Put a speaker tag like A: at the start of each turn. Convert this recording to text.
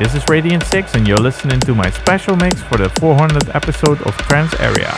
A: this is Radiant 6 and you're listening to my special mix for the 400th episode of Trans Area.